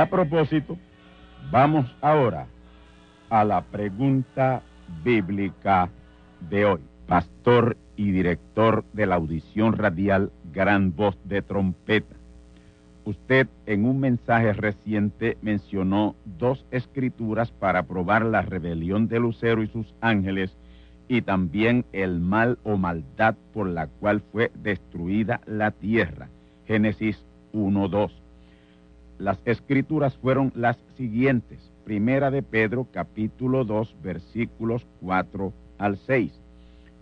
A propósito, vamos ahora a la pregunta bíblica de hoy. Pastor y director de la audición radial Gran Voz de Trompeta. Usted en un mensaje reciente mencionó dos escrituras para probar la rebelión de Lucero y sus ángeles y también el mal o maldad por la cual fue destruida la tierra. Génesis 1.2. Las escrituras fueron las siguientes. Primera de Pedro capítulo 2 versículos 4 al 6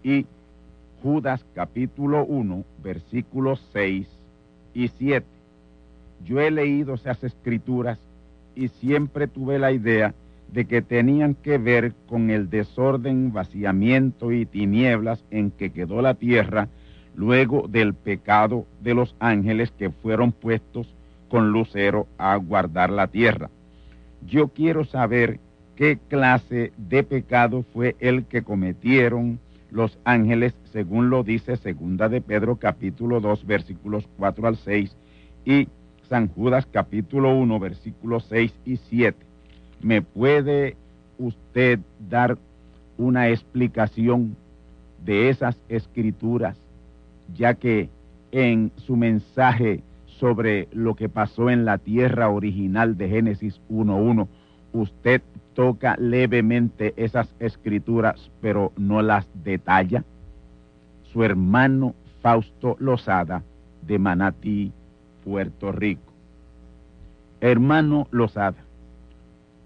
y Judas capítulo 1 versículos 6 y 7. Yo he leído esas escrituras y siempre tuve la idea de que tenían que ver con el desorden, vaciamiento y tinieblas en que quedó la tierra luego del pecado de los ángeles que fueron puestos con lucero a guardar la tierra. Yo quiero saber qué clase de pecado fue el que cometieron los ángeles, según lo dice segunda de Pedro capítulo 2 versículos 4 al 6 y San Judas capítulo 1 versículos 6 y 7. ¿Me puede usted dar una explicación de esas escrituras, ya que en su mensaje sobre lo que pasó en la tierra original de Génesis 1.1. Usted toca levemente esas escrituras, pero no las detalla. Su hermano Fausto Lozada, de Manatí, Puerto Rico. Hermano Lozada,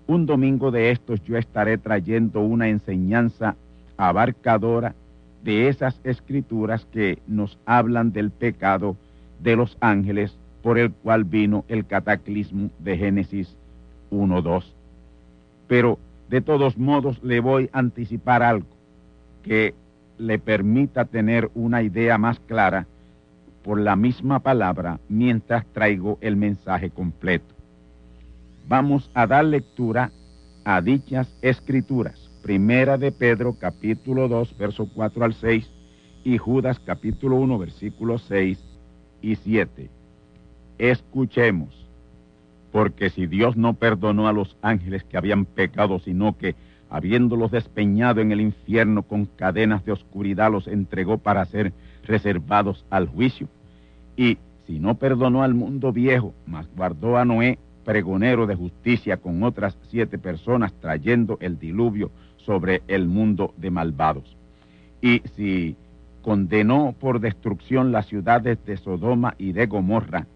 un domingo de estos yo estaré trayendo una enseñanza abarcadora de esas escrituras que nos hablan del pecado de los ángeles por el cual vino el cataclismo de Génesis 1.2. Pero de todos modos le voy a anticipar algo que le permita tener una idea más clara por la misma palabra mientras traigo el mensaje completo. Vamos a dar lectura a dichas escrituras. Primera de Pedro capítulo 2 verso 4 al 6 y Judas capítulo 1 versículos 6 y 7 escuchemos, porque si Dios no perdonó a los ángeles que habían pecado, sino que, habiéndolos despeñado en el infierno con cadenas de oscuridad, los entregó para ser reservados al juicio, y si no perdonó al mundo viejo, mas guardó a Noé, pregonero de justicia, con otras siete personas, trayendo el diluvio sobre el mundo de malvados. Y si condenó por destrucción las ciudades de Sodoma y de Gomorra,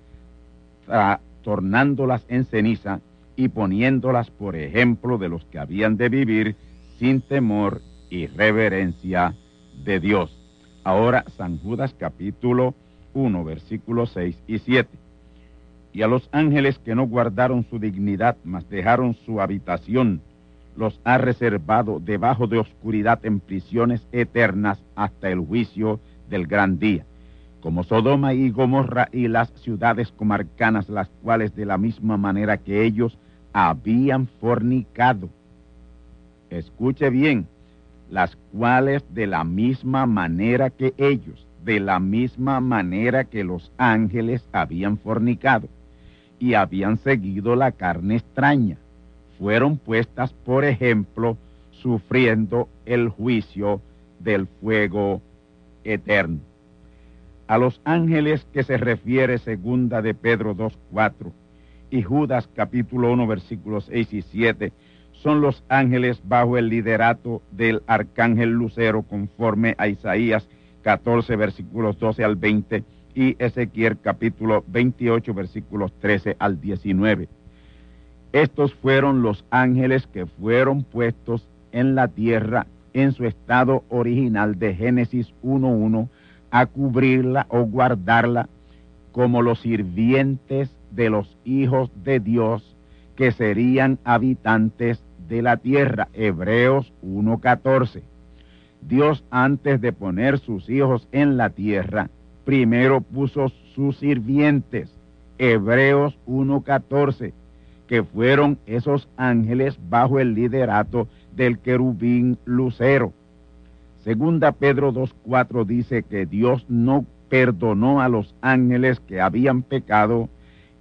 tornándolas en ceniza y poniéndolas por ejemplo de los que habían de vivir sin temor y reverencia de Dios. Ahora San Judas capítulo 1, versículos 6 y 7. Y a los ángeles que no guardaron su dignidad, mas dejaron su habitación, los ha reservado debajo de oscuridad en prisiones eternas hasta el juicio del gran día, como Sodoma y Gomorra y las ciudades comarcanas, las cuales de la misma manera que ellos habían fornicado. Escuche bien, las cuales de la misma manera que ellos, de la misma manera que los ángeles habían fornicado y habían seguido la carne extraña, fueron puestas, por ejemplo, sufriendo el juicio del fuego eterno. A los ángeles que se refiere segunda de Pedro 2.4 y Judas capítulo 1 versículos 6 y 7 son los ángeles bajo el liderato del arcángel Lucero conforme a Isaías 14 versículos 12 al 20 y Ezequiel capítulo 28 versículos 13 al 19. Estos fueron los ángeles que fueron puestos en la tierra en su estado original de Génesis 1.1 a cubrirla o guardarla como los sirvientes de los hijos de Dios que serían habitantes de la tierra. Hebreos 1.14. Dios antes de poner sus hijos en la tierra, primero puso sus sirvientes. Hebreos 1.14, que fueron esos ángeles bajo el liderato del querubín lucero. Segunda Pedro 2.4 dice que Dios no perdonó a los ángeles que habían pecado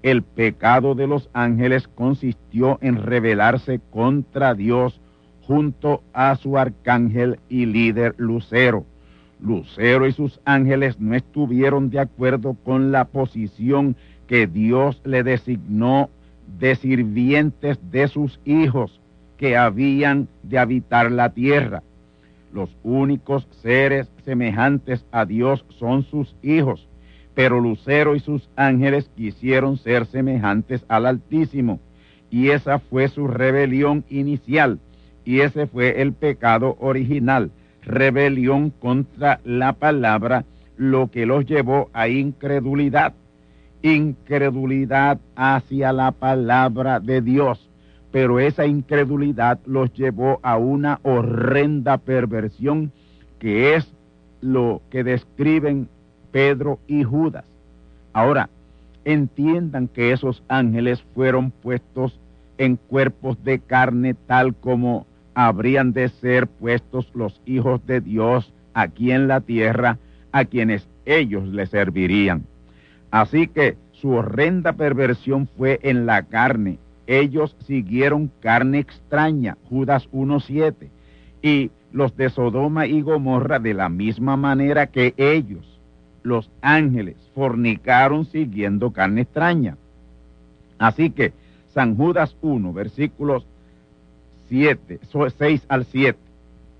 el pecado de los ángeles consistió en rebelarse contra Dios junto a su arcángel y líder Lucero. Lucero y sus ángeles no estuvieron de acuerdo con la posición que Dios le designó de sirvientes de sus hijos que habían de habitar la tierra. Los únicos seres semejantes a Dios son sus hijos pero Lucero y sus ángeles quisieron ser semejantes al Altísimo, y esa fue su rebelión inicial, y ese fue el pecado original, rebelión contra la palabra, lo que los llevó a incredulidad, incredulidad hacia la palabra de Dios. Pero esa incredulidad los llevó a una horrenda perversión que es lo que describen Pedro y Judas. Ahora, entiendan que esos ángeles fueron puestos en cuerpos de carne tal como habrían de ser puestos los hijos de Dios aquí en la tierra a quienes ellos le servirían. Así que su horrenda perversión fue en la carne. Ellos siguieron carne extraña, Judas 1.7, y los de Sodoma y Gomorra de la misma manera que ellos los ángeles fornicaron siguiendo carne extraña. Así que San Judas 1, versículos 7, 6 al 7,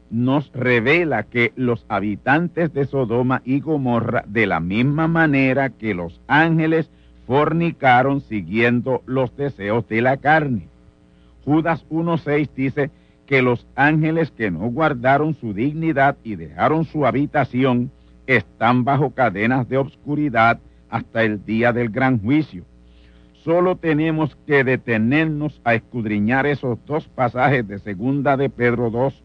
nos revela que los habitantes de Sodoma y Gomorra, de la misma manera que los ángeles, fornicaron siguiendo los deseos de la carne. Judas 1.6 dice que los ángeles que no guardaron su dignidad y dejaron su habitación, están bajo cadenas de obscuridad hasta el día del gran juicio. Solo tenemos que detenernos a escudriñar esos dos pasajes de segunda de Pedro 2,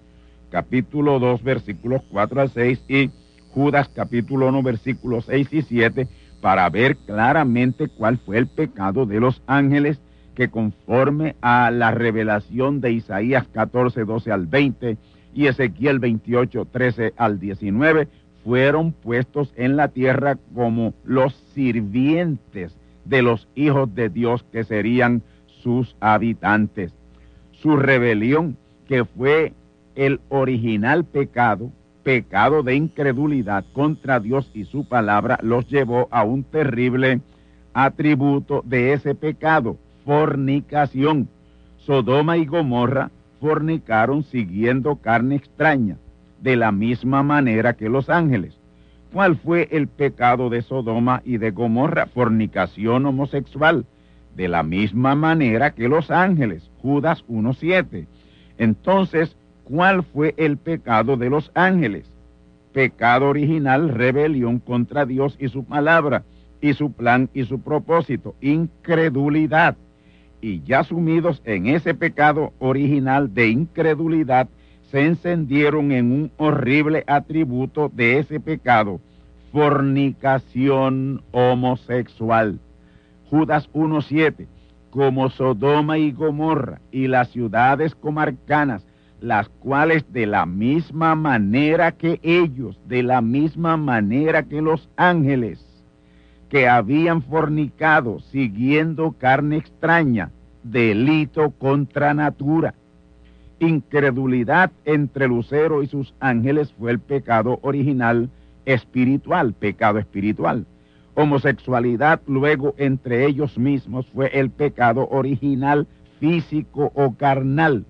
capítulo 2, versículos 4 al 6 y Judas capítulo 1, versículos 6 y 7 para ver claramente cuál fue el pecado de los ángeles que conforme a la revelación de Isaías 14, 12 al 20 y Ezequiel 28, 13 al 19 fueron puestos en la tierra como los sirvientes de los hijos de Dios que serían sus habitantes. Su rebelión, que fue el original pecado, pecado de incredulidad contra Dios y su palabra, los llevó a un terrible atributo de ese pecado, fornicación. Sodoma y Gomorra fornicaron siguiendo carne extraña de la misma manera que los ángeles. ¿Cuál fue el pecado de Sodoma y de Gomorra? Fornicación homosexual, de la misma manera que los ángeles. Judas 1.7. Entonces, ¿cuál fue el pecado de los ángeles? pecado original, rebelión contra Dios y su palabra, y su plan y su propósito, incredulidad. Y ya sumidos en ese pecado original de incredulidad, se encendieron en un horrible atributo de ese pecado, fornicación homosexual. Judas 1.7, como Sodoma y Gomorra y las ciudades comarcanas, las cuales de la misma manera que ellos, de la misma manera que los ángeles, que habían fornicado siguiendo carne extraña, delito contra natura. Incredulidad entre Lucero y sus ángeles fue el pecado original espiritual, pecado espiritual. Homosexualidad luego entre ellos mismos fue el pecado original físico o carnal.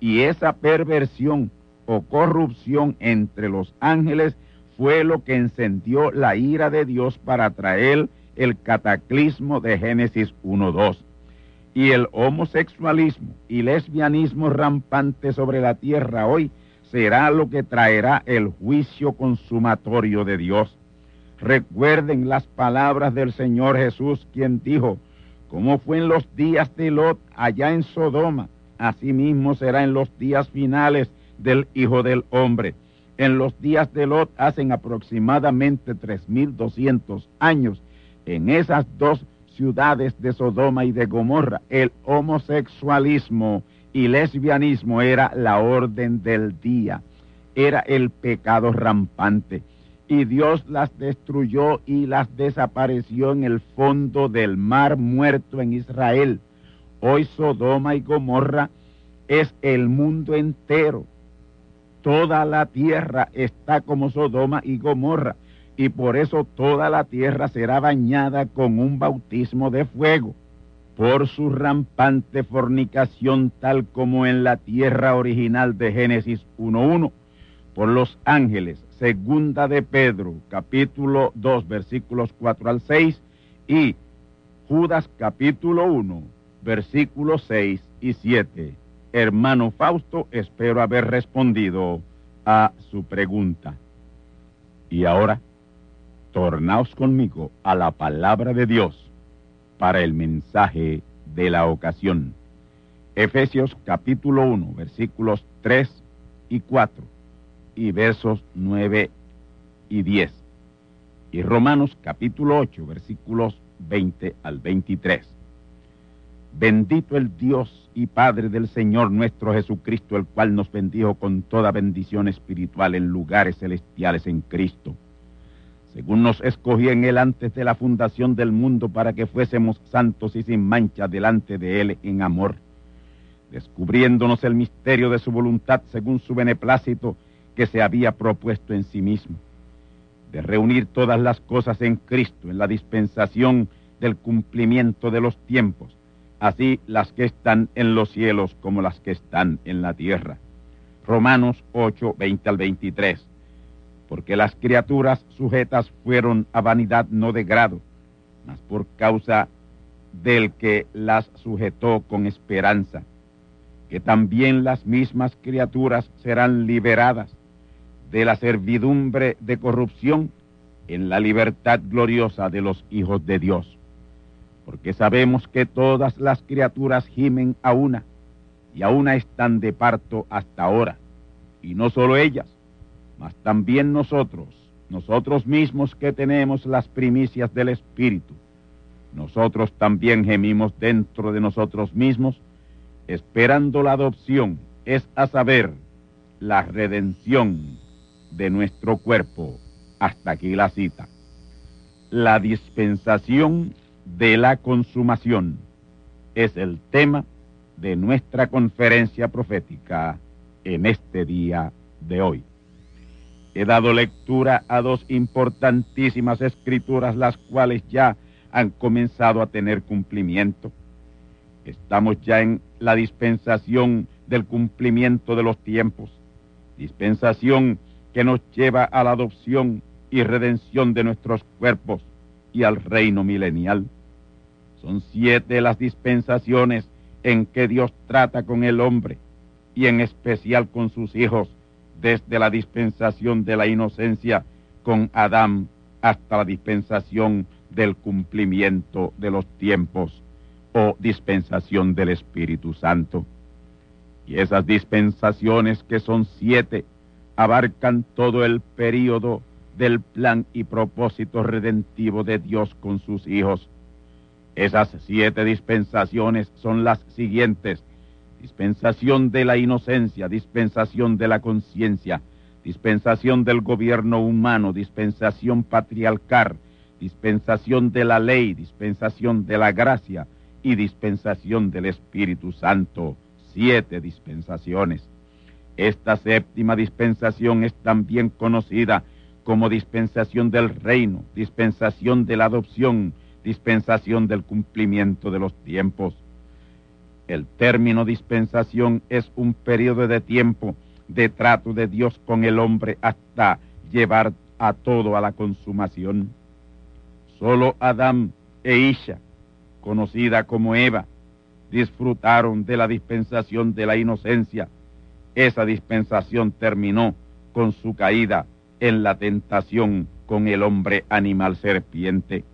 Y esa perversión o corrupción entre los ángeles fue lo que encendió la ira de Dios para traer el cataclismo de Génesis 1.2 y el homosexualismo y lesbianismo rampante sobre la tierra hoy será lo que traerá el juicio consumatorio de Dios. Recuerden las palabras del Señor Jesús, quien dijo, como fue en los días de Lot allá en Sodoma, asimismo será en los días finales del Hijo del Hombre. En los días de Lot hacen aproximadamente 3.200 años. En esas dos ciudades de Sodoma y de Gomorra, el homosexualismo y lesbianismo era la orden del día, era el pecado rampante. Y Dios las destruyó y las desapareció en el fondo del mar muerto en Israel. Hoy Sodoma y Gomorra es el mundo entero. Toda la tierra está como Sodoma y Gomorra y por eso toda la tierra será bañada con un bautismo de fuego, por su rampante fornicación tal como en la tierra original de Génesis 1.1, por los ángeles, segunda de Pedro, capítulo 2, versículos 4 al 6, y Judas capítulo 1, versículos 6 y 7. Hermano Fausto, espero haber respondido a su pregunta. Y ahora tornaos conmigo a la palabra de Dios para el mensaje de la ocasión. Efesios capítulo 1, versículos 3 y 4 y versos 9 y 10. Y Romanos capítulo 8, versículos 20 al 23. Bendito el Dios y Padre del Señor nuestro Jesucristo, el cual nos bendijo con toda bendición espiritual en lugares celestiales en Cristo. Según nos escogió en él antes de la fundación del mundo para que fuésemos santos y sin mancha delante de él en amor, descubriéndonos el misterio de su voluntad según su beneplácito que se había propuesto en sí mismo, de reunir todas las cosas en Cristo en la dispensación del cumplimiento de los tiempos, así las que están en los cielos como las que están en la tierra. Romanos 8, 20 al 23 porque las criaturas sujetas fueron a vanidad no de grado, mas por causa del que las sujetó con esperanza, que también las mismas criaturas serán liberadas de la servidumbre de corrupción en la libertad gloriosa de los hijos de Dios. Porque sabemos que todas las criaturas gimen a una, y a una están de parto hasta ahora, y no solo ellas, mas también nosotros, nosotros mismos que tenemos las primicias del Espíritu, nosotros también gemimos dentro de nosotros mismos, esperando la adopción, es a saber, la redención de nuestro cuerpo. Hasta aquí la cita. La dispensación de la consumación es el tema de nuestra conferencia profética en este día de hoy. He dado lectura a dos importantísimas escrituras, las cuales ya han comenzado a tener cumplimiento. Estamos ya en la dispensación del cumplimiento de los tiempos, dispensación que nos lleva a la adopción y redención de nuestros cuerpos y al reino milenial. Son siete las dispensaciones en que Dios trata con el hombre y en especial con sus hijos desde la dispensación de la inocencia con Adán hasta la dispensación del cumplimiento de los tiempos o dispensación del Espíritu Santo. Y esas dispensaciones, que son siete, abarcan todo el período del plan y propósito redentivo de Dios con sus hijos. Esas siete dispensaciones son las siguientes. Dispensación de la inocencia, dispensación de la conciencia, dispensación del gobierno humano, dispensación patriarcal, dispensación de la ley, dispensación de la gracia y dispensación del Espíritu Santo. Siete dispensaciones. Esta séptima dispensación es también conocida como dispensación del reino, dispensación de la adopción, dispensación del cumplimiento de los tiempos. El término dispensación es un periodo de tiempo de trato de Dios con el hombre hasta llevar a todo a la consumación. Solo Adán e Isha, conocida como Eva, disfrutaron de la dispensación de la inocencia. Esa dispensación terminó con su caída en la tentación con el hombre animal serpiente.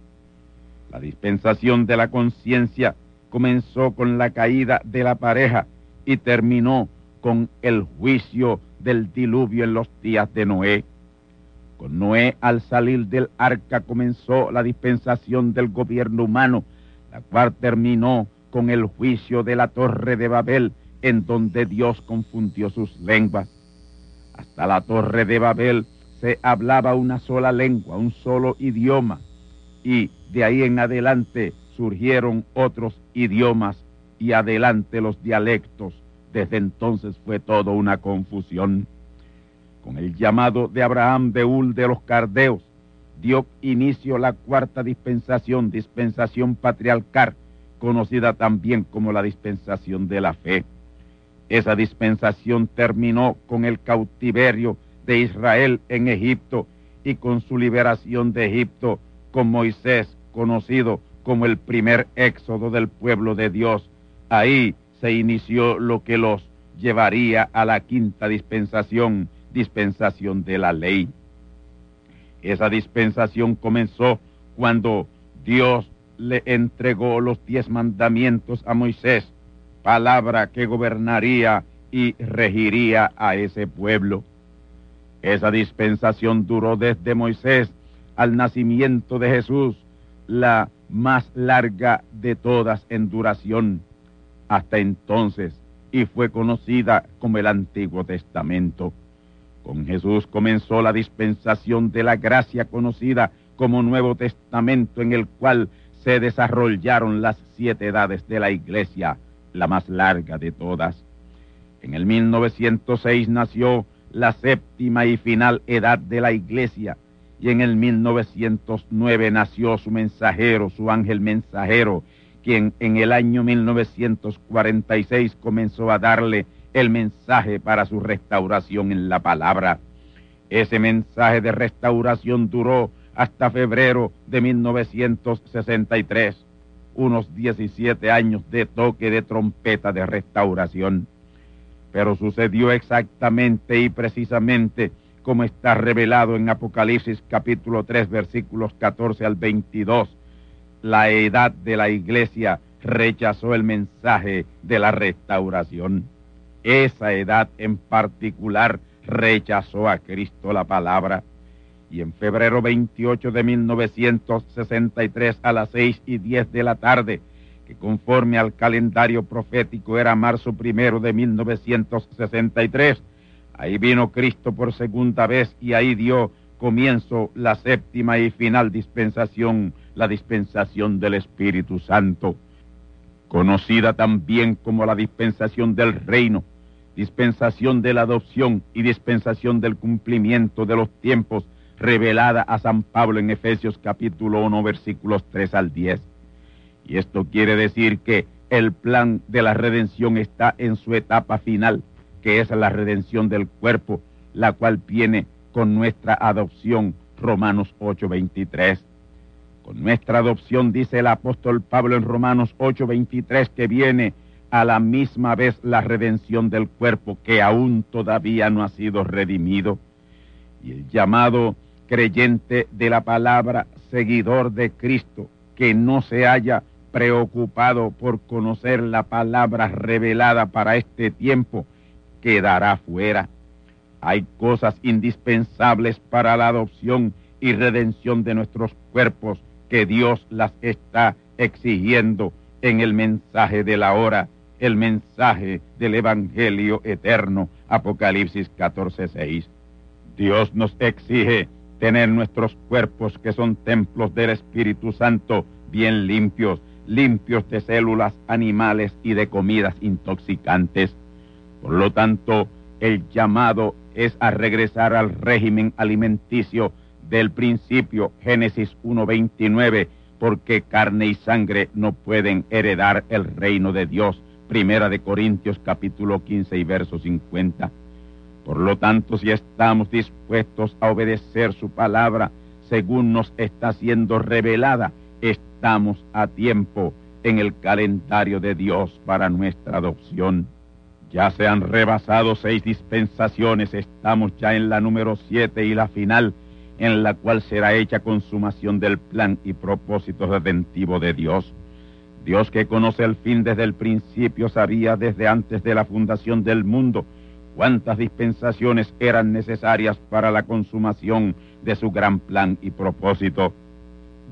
La dispensación de la conciencia comenzó con la caída de la pareja y terminó con el juicio del diluvio en los días de Noé. Con Noé al salir del arca comenzó la dispensación del gobierno humano, la cual terminó con el juicio de la torre de Babel, en donde Dios confundió sus lenguas. Hasta la torre de Babel se hablaba una sola lengua, un solo idioma, y de ahí en adelante surgieron otros idiomas y adelante los dialectos. Desde entonces fue todo una confusión. Con el llamado de Abraham Beul de los Cardeos, dio inicio la cuarta dispensación, dispensación patriarcal, conocida también como la dispensación de la fe. Esa dispensación terminó con el cautiverio de Israel en Egipto y con su liberación de Egipto con Moisés, conocido como el primer éxodo del pueblo de Dios. Ahí se inició lo que los llevaría a la quinta dispensación, dispensación de la ley. Esa dispensación comenzó cuando Dios le entregó los diez mandamientos a Moisés, palabra que gobernaría y regiría a ese pueblo. Esa dispensación duró desde Moisés al nacimiento de Jesús, la más larga de todas en duración, hasta entonces, y fue conocida como el Antiguo Testamento. Con Jesús comenzó la dispensación de la gracia conocida como Nuevo Testamento, en el cual se desarrollaron las siete edades de la iglesia, la más larga de todas. En el 1906 nació la séptima y final edad de la iglesia, y en el 1909 nació su mensajero, su ángel mensajero, quien en el año 1946 comenzó a darle el mensaje para su restauración en la palabra. Ese mensaje de restauración duró hasta febrero de 1963, unos 17 años de toque de trompeta de restauración pero sucedió exactamente y precisamente como está revelado en Apocalipsis capítulo 3 versículos 14 al 22. La edad de la iglesia rechazó el mensaje de la restauración. Esa edad en particular rechazó a Cristo la palabra. Y en febrero 28 de 1963 a las 6 y 10 de la tarde, que conforme al calendario profético era marzo primero de 1963. Ahí vino Cristo por segunda vez y ahí dio comienzo la séptima y final dispensación, la dispensación del Espíritu Santo, conocida también como la dispensación del reino, dispensación de la adopción y dispensación del cumplimiento de los tiempos, revelada a San Pablo en Efesios capítulo 1 versículos 3 al 10. Y esto quiere decir que el plan de la redención está en su etapa final, que es la redención del cuerpo, la cual viene con nuestra adopción, Romanos 8:23. Con nuestra adopción, dice el apóstol Pablo en Romanos 8:23, que viene a la misma vez la redención del cuerpo que aún todavía no ha sido redimido. Y el llamado creyente de la palabra, seguidor de Cristo, que no se haya preocupado por conocer la palabra revelada para este tiempo, quedará fuera. Hay cosas indispensables para la adopción y redención de nuestros cuerpos que Dios las está exigiendo en el mensaje de la hora, el mensaje del Evangelio eterno, Apocalipsis 14:6. Dios nos exige tener nuestros cuerpos que son templos del Espíritu Santo bien limpios, limpios de células animales y de comidas intoxicantes. Por lo tanto, el llamado es a regresar al régimen alimenticio del principio Génesis 1.29, porque carne y sangre no pueden heredar el reino de Dios. Primera de Corintios capítulo 15 y verso 50. Por lo tanto, si estamos dispuestos a obedecer su palabra según nos está siendo revelada, estamos a tiempo en el calendario de Dios para nuestra adopción. Ya se han rebasado seis dispensaciones, estamos ya en la número siete y la final, en la cual será hecha consumación del plan y propósito redentivo de Dios. Dios que conoce el fin desde el principio sabía desde antes de la fundación del mundo cuántas dispensaciones eran necesarias para la consumación de su gran plan y propósito.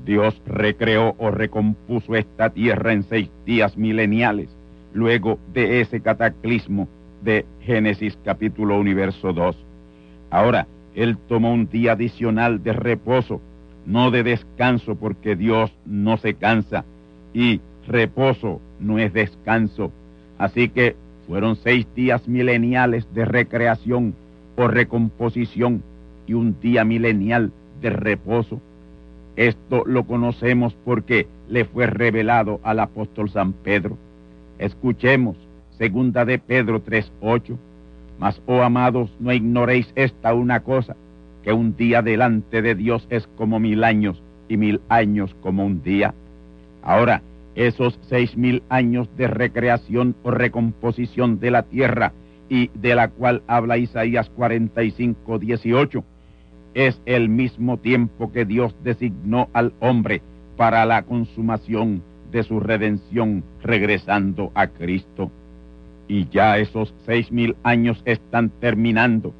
Dios recreó o recompuso esta tierra en seis días mileniales luego de ese cataclismo de Génesis capítulo universo 2. Ahora, Él tomó un día adicional de reposo, no de descanso, porque Dios no se cansa y reposo no es descanso. Así que fueron seis días mileniales de recreación o recomposición y un día milenial de reposo. Esto lo conocemos porque le fue revelado al apóstol San Pedro. Escuchemos, segunda de Pedro 3:8. Mas, oh amados, no ignoréis esta una cosa, que un día delante de Dios es como mil años y mil años como un día. Ahora, esos seis mil años de recreación o recomposición de la tierra y de la cual habla Isaías 45, 18, es el mismo tiempo que Dios designó al hombre para la consumación de su redención regresando a Cristo. Y ya esos seis mil años están terminando.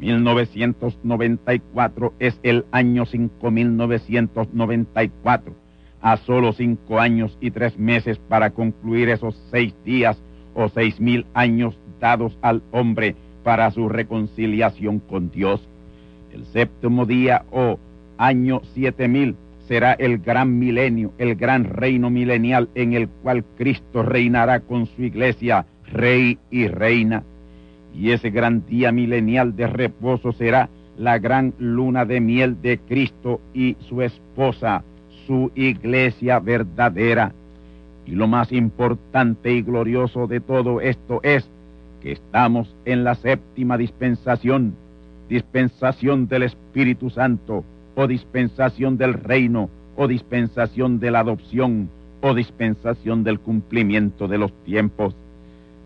1994 es el año 5994. A solo cinco años y tres meses para concluir esos seis días o seis mil años dados al hombre para su reconciliación con Dios. El séptimo día o año siete mil será el gran milenio, el gran reino milenial en el cual Cristo reinará con su iglesia, rey y reina. Y ese gran día milenial de reposo será la gran luna de miel de Cristo y su esposa, su iglesia verdadera. Y lo más importante y glorioso de todo esto es que estamos en la séptima dispensación, dispensación del Espíritu Santo, o dispensación del reino, o dispensación de la adopción, o dispensación del cumplimiento de los tiempos.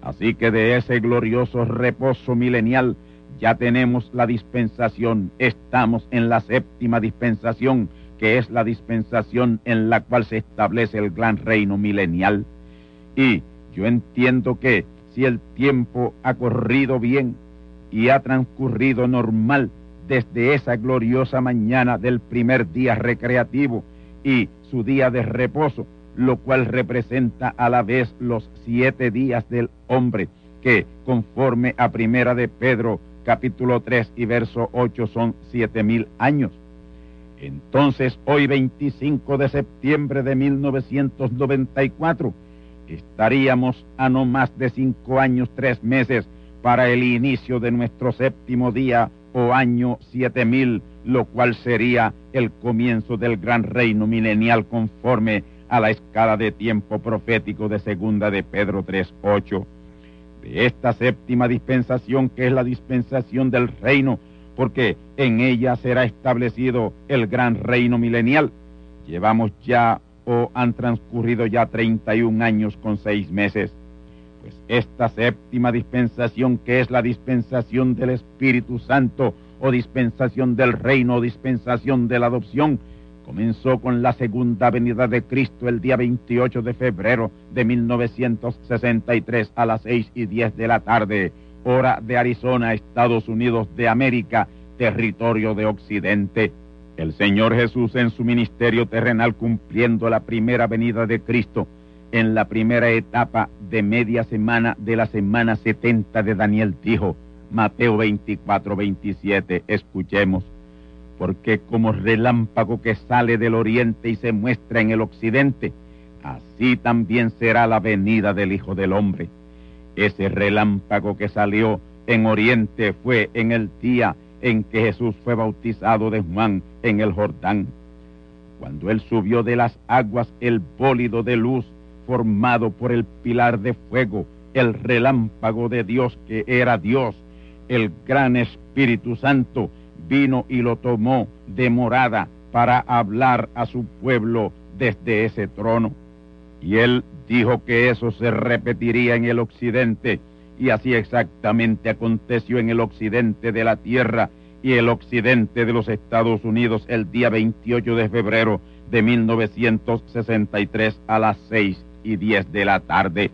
Así que de ese glorioso reposo milenial ya tenemos la dispensación, estamos en la séptima dispensación, que es la dispensación en la cual se establece el gran reino milenial. Y yo entiendo que si el tiempo ha corrido bien y ha transcurrido normal, desde esa gloriosa mañana del primer día recreativo y su día de reposo, lo cual representa a la vez los siete días del hombre, que conforme a primera de Pedro capítulo 3 y verso 8 son siete mil años. Entonces, hoy 25 de septiembre de 1994, estaríamos a no más de cinco años, tres meses para el inicio de nuestro séptimo día o año 7000, lo cual sería el comienzo del gran reino milenial conforme a la escala de tiempo profético de segunda de Pedro 3.8. De esta séptima dispensación que es la dispensación del reino, porque en ella será establecido el gran reino milenial. Llevamos ya o han transcurrido ya 31 años con seis meses. Pues esta séptima dispensación, que es la dispensación del Espíritu Santo, o dispensación del reino, o dispensación de la adopción, comenzó con la segunda venida de Cristo el día 28 de febrero de 1963 a las 6 y 10 de la tarde, hora de Arizona, Estados Unidos de América, territorio de Occidente. El Señor Jesús en su ministerio terrenal cumpliendo la primera venida de Cristo en la primera etapa de media semana de la semana 70 de Daniel dijo, Mateo 24, 27, escuchemos porque como relámpago que sale del oriente y se muestra en el occidente, así también será la venida del Hijo del Hombre. Ese relámpago que salió en oriente fue en el día en que Jesús fue bautizado de Juan en el Jordán. Cuando él subió de las aguas el bólido de luz formado por el pilar de fuego, el relámpago de Dios que era Dios, el gran Espíritu Santo, vino y lo tomó de morada para hablar a su pueblo desde ese trono. Y él dijo que eso se repetiría en el occidente, y así exactamente aconteció en el occidente de la tierra y el occidente de los Estados Unidos el día 28 de febrero de 1963 a las 6 y 10 de la tarde.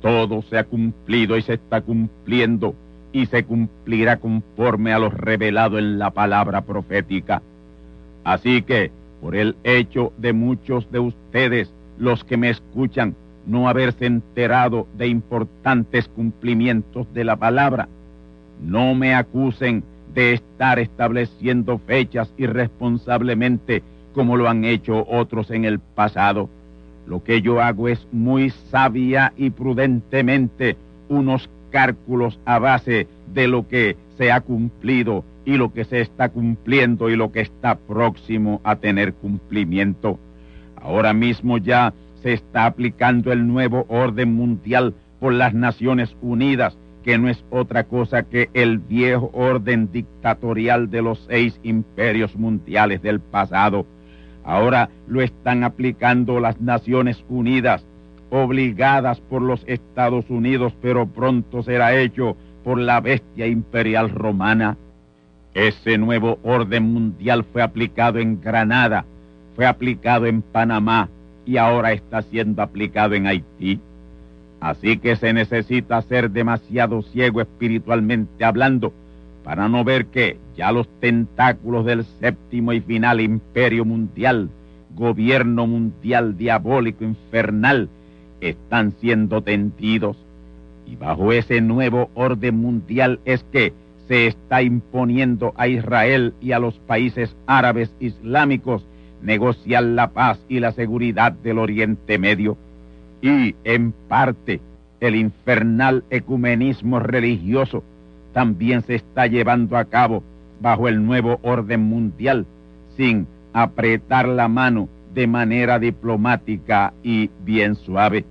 Todo se ha cumplido y se está cumpliendo y se cumplirá conforme a lo revelado en la palabra profética. Así que, por el hecho de muchos de ustedes, los que me escuchan, no haberse enterado de importantes cumplimientos de la palabra, no me acusen de estar estableciendo fechas irresponsablemente como lo han hecho otros en el pasado. Lo que yo hago es muy sabia y prudentemente unos cálculos a base de lo que se ha cumplido y lo que se está cumpliendo y lo que está próximo a tener cumplimiento. Ahora mismo ya se está aplicando el nuevo orden mundial por las Naciones Unidas, que no es otra cosa que el viejo orden dictatorial de los seis imperios mundiales del pasado. Ahora lo están aplicando las Naciones Unidas obligadas por los Estados Unidos, pero pronto será hecho por la bestia imperial romana. Ese nuevo orden mundial fue aplicado en Granada, fue aplicado en Panamá y ahora está siendo aplicado en Haití. Así que se necesita ser demasiado ciego espiritualmente hablando para no ver que ya los tentáculos del séptimo y final imperio mundial, gobierno mundial diabólico infernal, están siendo tendidos. Y bajo ese nuevo orden mundial es que se está imponiendo a Israel y a los países árabes islámicos negociar la paz y la seguridad del Oriente Medio. Y, en parte, el infernal ecumenismo religioso también se está llevando a cabo bajo el nuevo orden mundial, sin apretar la mano de manera diplomática y bien suave,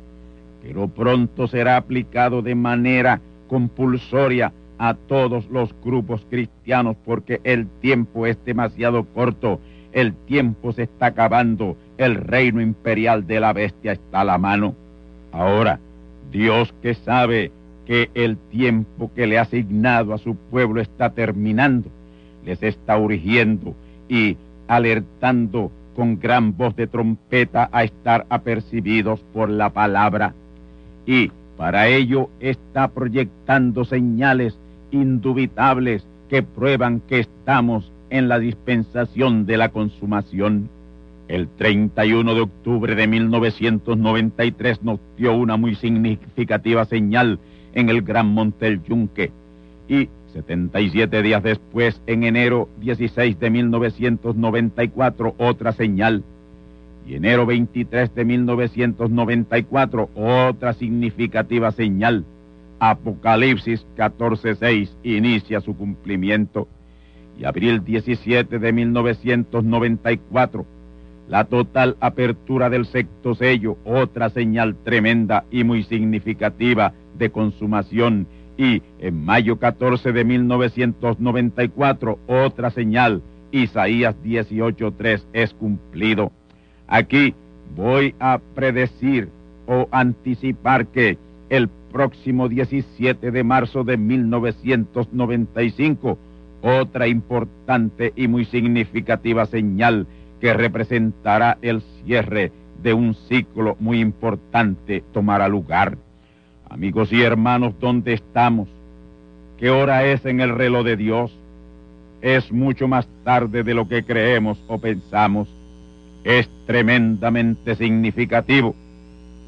pero pronto será aplicado de manera compulsoria a todos los grupos cristianos porque el tiempo es demasiado corto, el tiempo se está acabando, el reino imperial de la bestia está a la mano. Ahora, Dios que sabe que el tiempo que le ha asignado a su pueblo está terminando, les está urgiendo y alertando con gran voz de trompeta a estar apercibidos por la palabra. Y para ello está proyectando señales indubitables que prueban que estamos en la dispensación de la consumación. El 31 de octubre de 1993 nos dio una muy significativa señal en el Gran Monte del Yunque y 77 días después, en enero 16 de 1994, otra señal. Y enero 23 de 1994, otra significativa señal. Apocalipsis 14.6 inicia su cumplimiento. Y abril 17 de 1994, la total apertura del sexto sello, otra señal tremenda y muy significativa de consumación y en mayo 14 de 1994, otra señal, Isaías 18.3 es cumplido. Aquí voy a predecir o anticipar que el próximo 17 de marzo de 1995, otra importante y muy significativa señal que representará el cierre de un ciclo muy importante tomará lugar. Amigos y hermanos, ¿dónde estamos? ¿Qué hora es en el reloj de Dios? Es mucho más tarde de lo que creemos o pensamos. Es tremendamente significativo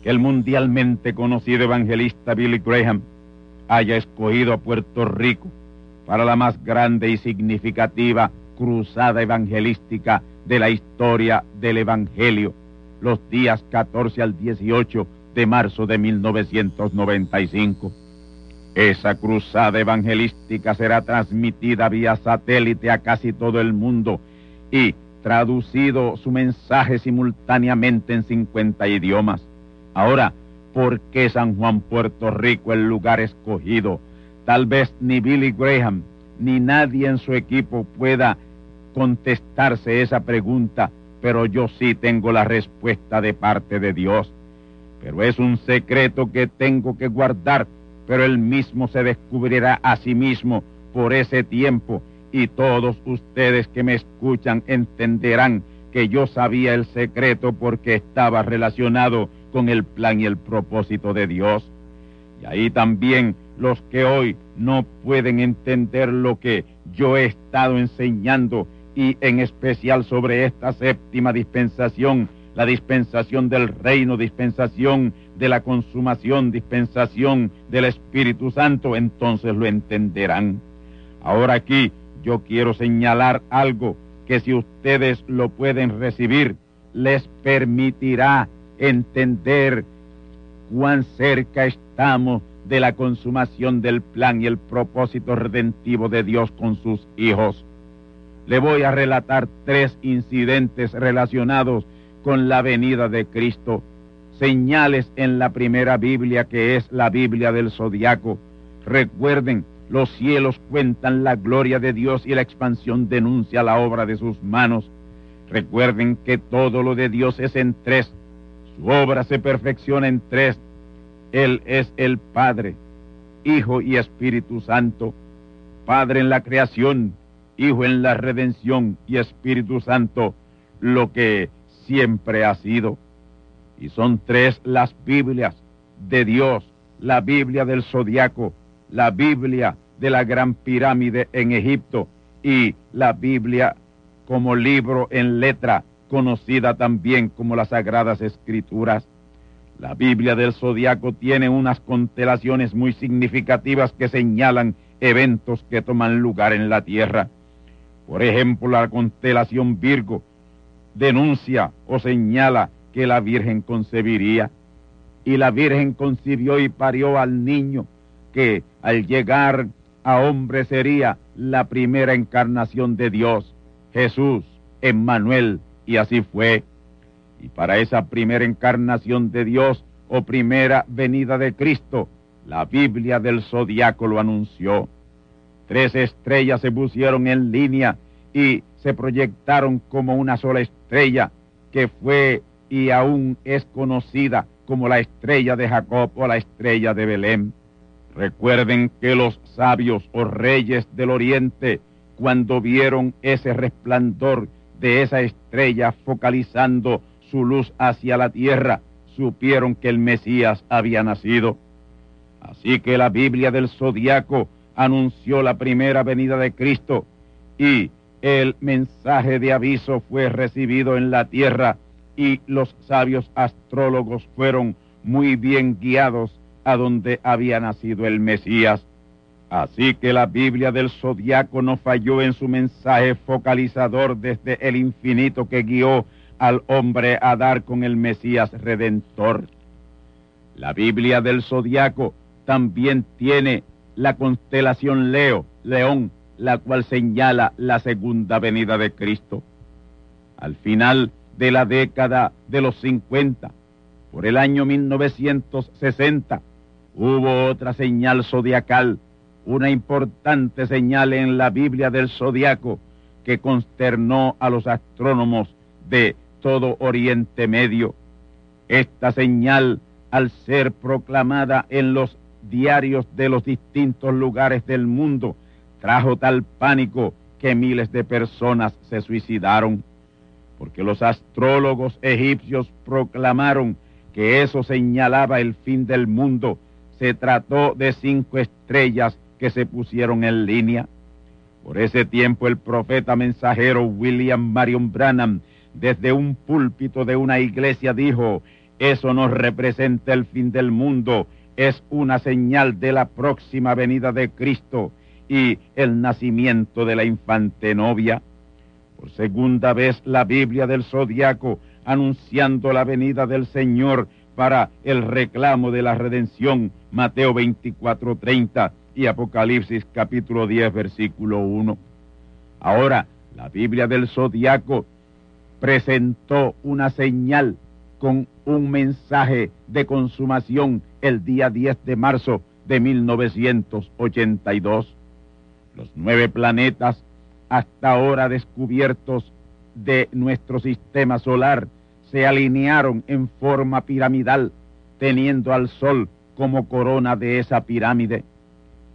que el mundialmente conocido evangelista Billy Graham haya escogido a Puerto Rico para la más grande y significativa cruzada evangelística de la historia del Evangelio, los días 14 al 18 de marzo de 1995. Esa cruzada evangelística será transmitida vía satélite a casi todo el mundo y traducido su mensaje simultáneamente en 50 idiomas. Ahora, ¿por qué San Juan, Puerto Rico, el lugar escogido? Tal vez ni Billy Graham ni nadie en su equipo pueda contestarse esa pregunta, pero yo sí tengo la respuesta de parte de Dios. Pero es un secreto que tengo que guardar, pero él mismo se descubrirá a sí mismo por ese tiempo y todos ustedes que me escuchan entenderán que yo sabía el secreto porque estaba relacionado con el plan y el propósito de Dios. Y ahí también los que hoy no pueden entender lo que yo he estado enseñando y en especial sobre esta séptima dispensación, la dispensación del reino, dispensación de la consumación, dispensación del Espíritu Santo, entonces lo entenderán. Ahora aquí yo quiero señalar algo que si ustedes lo pueden recibir, les permitirá entender cuán cerca estamos de la consumación del plan y el propósito redentivo de Dios con sus hijos. Le voy a relatar tres incidentes relacionados con la venida de Cristo, señales en la primera Biblia que es la Biblia del Zodiaco. Recuerden, los cielos cuentan la gloria de Dios y la expansión denuncia la obra de sus manos. Recuerden que todo lo de Dios es en tres. Su obra se perfecciona en tres. Él es el Padre, Hijo y Espíritu Santo. Padre en la creación, Hijo en la redención y Espíritu Santo, lo que siempre ha sido. Y son tres las Biblias de Dios, la Biblia del Zodiaco, la Biblia de la Gran Pirámide en Egipto y la Biblia como libro en letra, conocida también como las Sagradas Escrituras. La Biblia del Zodiaco tiene unas constelaciones muy significativas que señalan eventos que toman lugar en la Tierra. Por ejemplo, la constelación Virgo denuncia o señala que la Virgen concebiría y la Virgen concibió y parió al niño que al llegar a hombre sería la primera encarnación de Dios, Jesús, Emmanuel, y así fue. Y para esa primera encarnación de Dios o primera venida de Cristo, la Biblia del zodiaco lo anunció. Tres estrellas se pusieron en línea y se proyectaron como una sola estrella que fue y aún es conocida como la estrella de Jacob o la estrella de Belén. Recuerden que los sabios o reyes del oriente, cuando vieron ese resplandor de esa estrella focalizando su luz hacia la tierra, supieron que el Mesías había nacido. Así que la Biblia del Zodiaco anunció la primera venida de Cristo y el mensaje de aviso fue recibido en la tierra y los sabios astrólogos fueron muy bien guiados a donde había nacido el Mesías. Así que la Biblia del Zodiaco no falló en su mensaje focalizador desde el infinito que guió al hombre a dar con el Mesías redentor. La Biblia del Zodiaco también tiene la constelación Leo, León, la cual señala la segunda venida de Cristo. Al final de la década de los 50, por el año 1960, hubo otra señal zodiacal, una importante señal en la Biblia del zodiaco que consternó a los astrónomos de todo Oriente Medio. Esta señal, al ser proclamada en los diarios de los distintos lugares del mundo trajo tal pánico que miles de personas se suicidaron, porque los astrólogos egipcios proclamaron que eso señalaba el fin del mundo. Se trató de cinco estrellas que se pusieron en línea. Por ese tiempo el profeta mensajero William Marion Branham desde un púlpito de una iglesia dijo, eso no representa el fin del mundo, es una señal de la próxima venida de Cristo y el nacimiento de la infante novia. Por segunda vez la Biblia del Zodiaco anunciando la venida del Señor para el reclamo de la redención, Mateo 24:30 y Apocalipsis capítulo 10 versículo 1. Ahora, la Biblia del Zodiaco presentó una señal con un mensaje de consumación el día 10 de marzo de 1982. Los nueve planetas hasta ahora descubiertos de nuestro sistema solar se alinearon en forma piramidal, teniendo al Sol como corona de esa pirámide.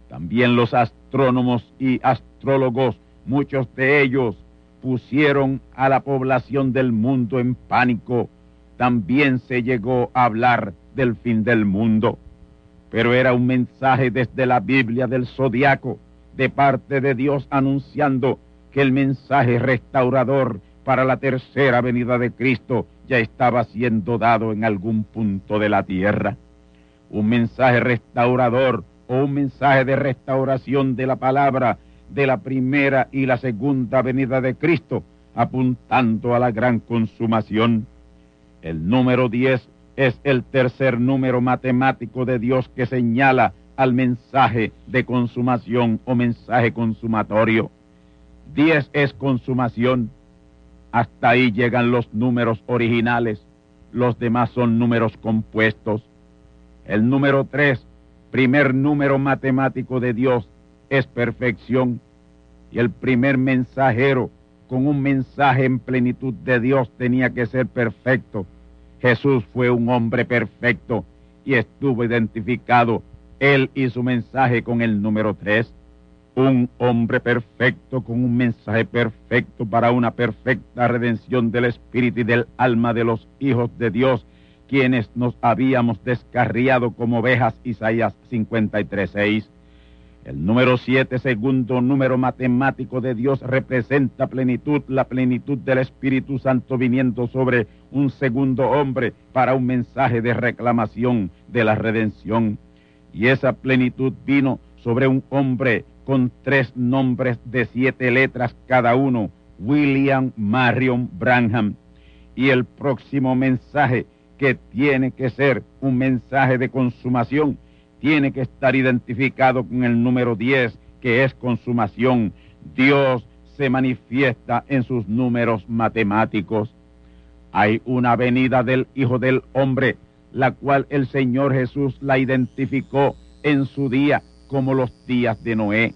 También los astrónomos y astrólogos, muchos de ellos, pusieron a la población del mundo en pánico. También se llegó a hablar del fin del mundo. Pero era un mensaje desde la Biblia del Zodiaco, de parte de Dios anunciando que el mensaje restaurador para la tercera venida de Cristo ya estaba siendo dado en algún punto de la tierra. Un mensaje restaurador o un mensaje de restauración de la palabra de la primera y la segunda venida de Cristo, apuntando a la gran consumación. El número 10 es el tercer número matemático de Dios que señala al mensaje de consumación o mensaje consumatorio. 10 es consumación, hasta ahí llegan los números originales. Los demás son números compuestos. El número tres, primer número matemático de Dios, es perfección. Y el primer mensajero con un mensaje en plenitud de Dios tenía que ser perfecto. Jesús fue un hombre perfecto y estuvo identificado él y su mensaje con el número tres un hombre perfecto con un mensaje perfecto para una perfecta redención del espíritu y del alma de los hijos de Dios, quienes nos habíamos descarriado como ovejas, Isaías 53.6. El número 7, segundo número matemático de Dios, representa plenitud, la plenitud del Espíritu Santo viniendo sobre un segundo hombre para un mensaje de reclamación de la redención. Y esa plenitud vino sobre un hombre con tres nombres de siete letras cada uno, William Marion Branham. Y el próximo mensaje, que tiene que ser un mensaje de consumación, tiene que estar identificado con el número 10, que es consumación. Dios se manifiesta en sus números matemáticos. Hay una venida del Hijo del Hombre, la cual el Señor Jesús la identificó en su día como los días de Noé.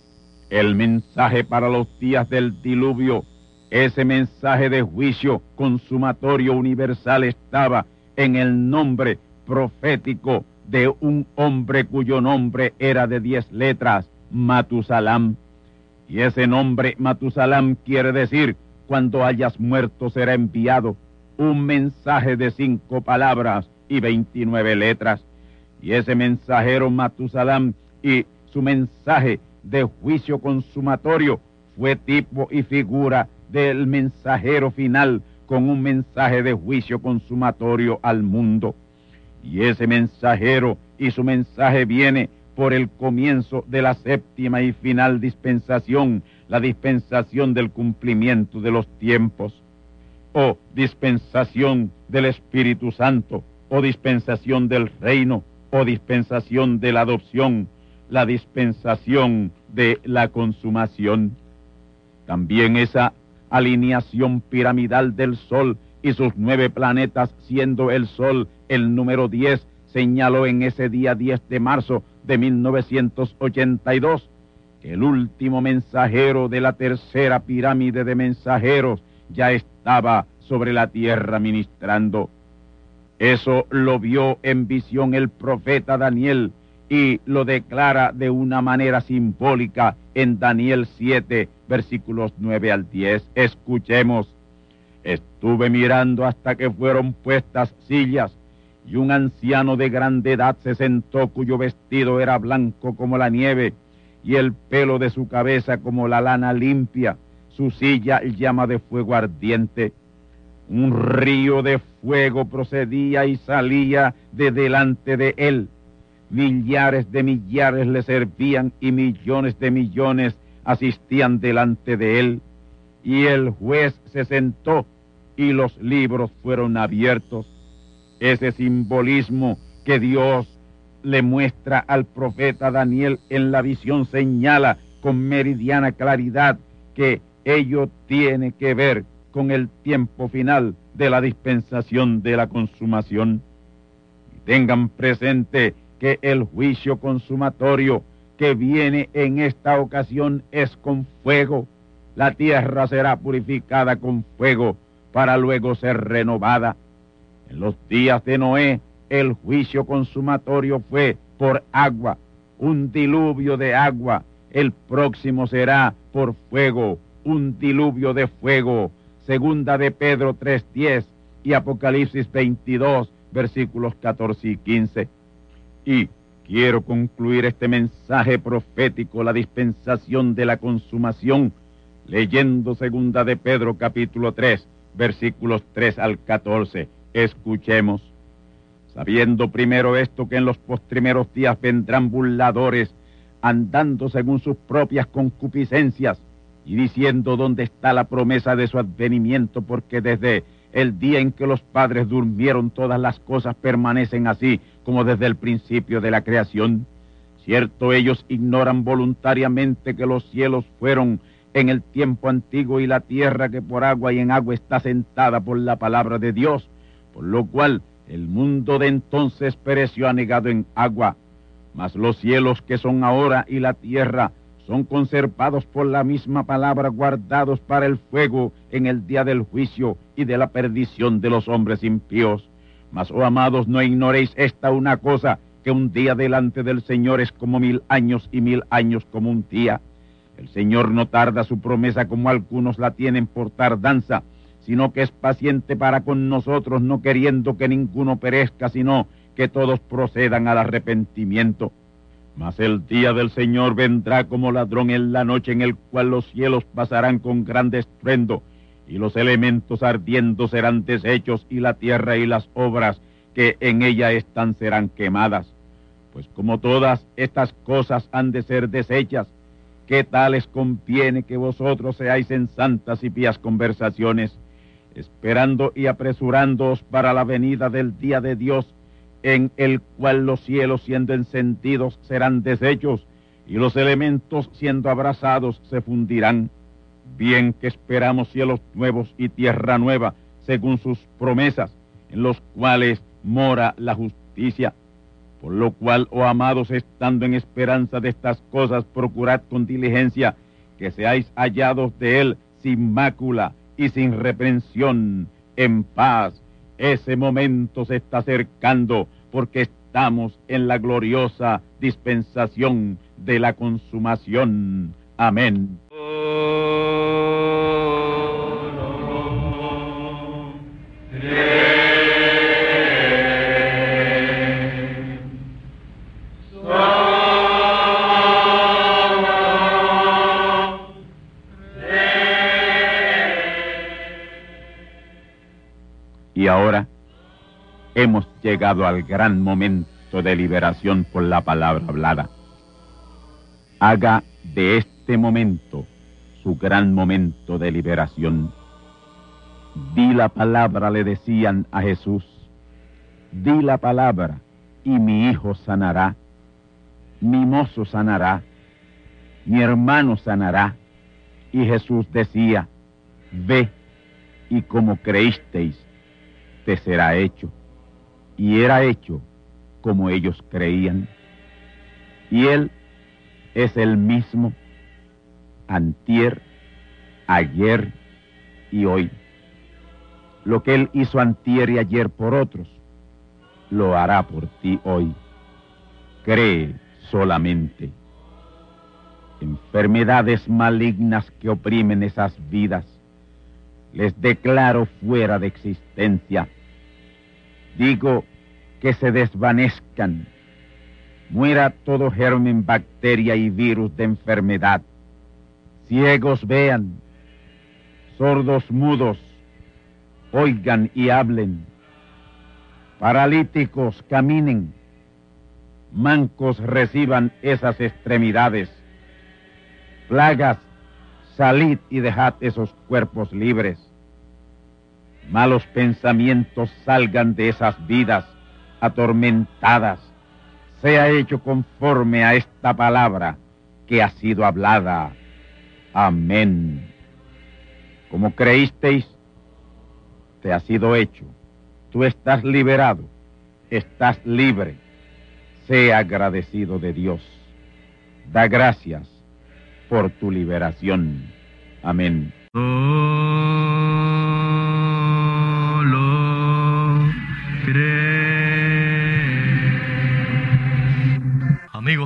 El mensaje para los días del diluvio, ese mensaje de juicio consumatorio universal estaba en el nombre profético de un hombre cuyo nombre era de diez letras, Matusalam. Y ese nombre Matusalam quiere decir, cuando hayas muerto será enviado un mensaje de cinco palabras y veintinueve letras. Y ese mensajero Matusalam y su mensaje de juicio consumatorio fue tipo y figura del mensajero final con un mensaje de juicio consumatorio al mundo. Y ese mensajero y su mensaje viene por el comienzo de la séptima y final dispensación, la dispensación del cumplimiento de los tiempos, o dispensación del Espíritu Santo, o dispensación del reino, o dispensación de la adopción, la dispensación de la consumación. También esa alineación piramidal del Sol y sus nueve planetas, siendo el Sol el número 10, señaló en ese día 10 de marzo de 1982 que el último mensajero de la tercera pirámide de mensajeros ya estaba sobre la tierra ministrando. Eso lo vio en visión el profeta Daniel y lo declara de una manera simbólica en Daniel 7, versículos 9 al 10. Escuchemos. Estuve mirando hasta que fueron puestas sillas y un anciano de grande edad se sentó cuyo vestido era blanco como la nieve y el pelo de su cabeza como la lana limpia, su silla llama de fuego ardiente. Un río de fuego procedía y salía de delante de él millares de millares le servían y millones de millones asistían delante de él. Y el juez se sentó y los libros fueron abiertos. Ese simbolismo que Dios le muestra al profeta Daniel en la visión señala con meridiana claridad que ello tiene que ver con el tiempo final de la dispensación de la consumación. tengan presente que el juicio consumatorio que viene en esta ocasión es con fuego. La tierra será purificada con fuego para luego ser renovada. En los días de Noé, el juicio consumatorio fue por agua, un diluvio de agua. El próximo será por fuego, un diluvio de fuego. Segunda de Pedro 3.10 y Apocalipsis 22, versículos 14 y 15. Y quiero concluir este mensaje profético, la dispensación de la consumación, leyendo segunda de Pedro capítulo 3, versículos 3 al 14. Escuchemos. Sabiendo primero esto que en los postrimeros días vendrán burladores, andando según sus propias concupiscencias, y diciendo dónde está la promesa de su advenimiento, porque desde el día en que los padres durmieron todas las cosas permanecen así como desde el principio de la creación. Cierto, ellos ignoran voluntariamente que los cielos fueron en el tiempo antiguo y la tierra que por agua y en agua está sentada por la palabra de Dios, por lo cual el mundo de entonces pereció anegado en agua. Mas los cielos que son ahora y la tierra son conservados por la misma palabra, guardados para el fuego en el día del juicio y de la perdición de los hombres impíos. Mas, oh amados, no ignoréis esta una cosa, que un día delante del Señor es como mil años y mil años como un día. El Señor no tarda su promesa como algunos la tienen por tardanza, sino que es paciente para con nosotros, no queriendo que ninguno perezca, sino que todos procedan al arrepentimiento. Mas el día del Señor vendrá como ladrón en la noche en el cual los cielos pasarán con gran estruendo y los elementos ardiendo serán deshechos y la tierra y las obras que en ella están serán quemadas. Pues como todas estas cosas han de ser deshechas, ¿qué tal les conviene que vosotros seáis en santas y pías conversaciones, esperando y apresurándoos para la venida del día de Dios, en el cual los cielos siendo encendidos serán deshechos y los elementos siendo abrazados se fundirán. Bien que esperamos cielos nuevos y tierra nueva, según sus promesas, en los cuales mora la justicia. Por lo cual, oh amados, estando en esperanza de estas cosas, procurad con diligencia que seáis hallados de él sin mácula y sin reprensión, en paz ese momento se está acercando porque estamos en la gloriosa dispensación de la consumación. Amén. Y hemos llegado al gran momento de liberación por la palabra hablada. Haga de este momento su gran momento de liberación. Di la palabra, le decían a Jesús. Di la palabra y mi hijo sanará. Mi mozo sanará. Mi hermano sanará. Y Jesús decía, ve y como creísteis, te será hecho. Y era hecho como ellos creían. Y Él es el mismo antier, ayer y hoy. Lo que Él hizo antier y ayer por otros, lo hará por ti hoy. cree solamente. Enfermedades malignas que oprimen esas vidas, les declaro fuera de existencia. Digo que se desvanezcan, muera todo germen, bacteria y virus de enfermedad. Ciegos vean, sordos mudos, oigan y hablen, paralíticos caminen, mancos reciban esas extremidades, plagas, salid y dejad esos cuerpos libres, malos pensamientos salgan de esas vidas atormentadas, sea hecho conforme a esta palabra que ha sido hablada. Amén. Como creísteis, te ha sido hecho. Tú estás liberado, estás libre. Sea agradecido de Dios. Da gracias por tu liberación. Amén.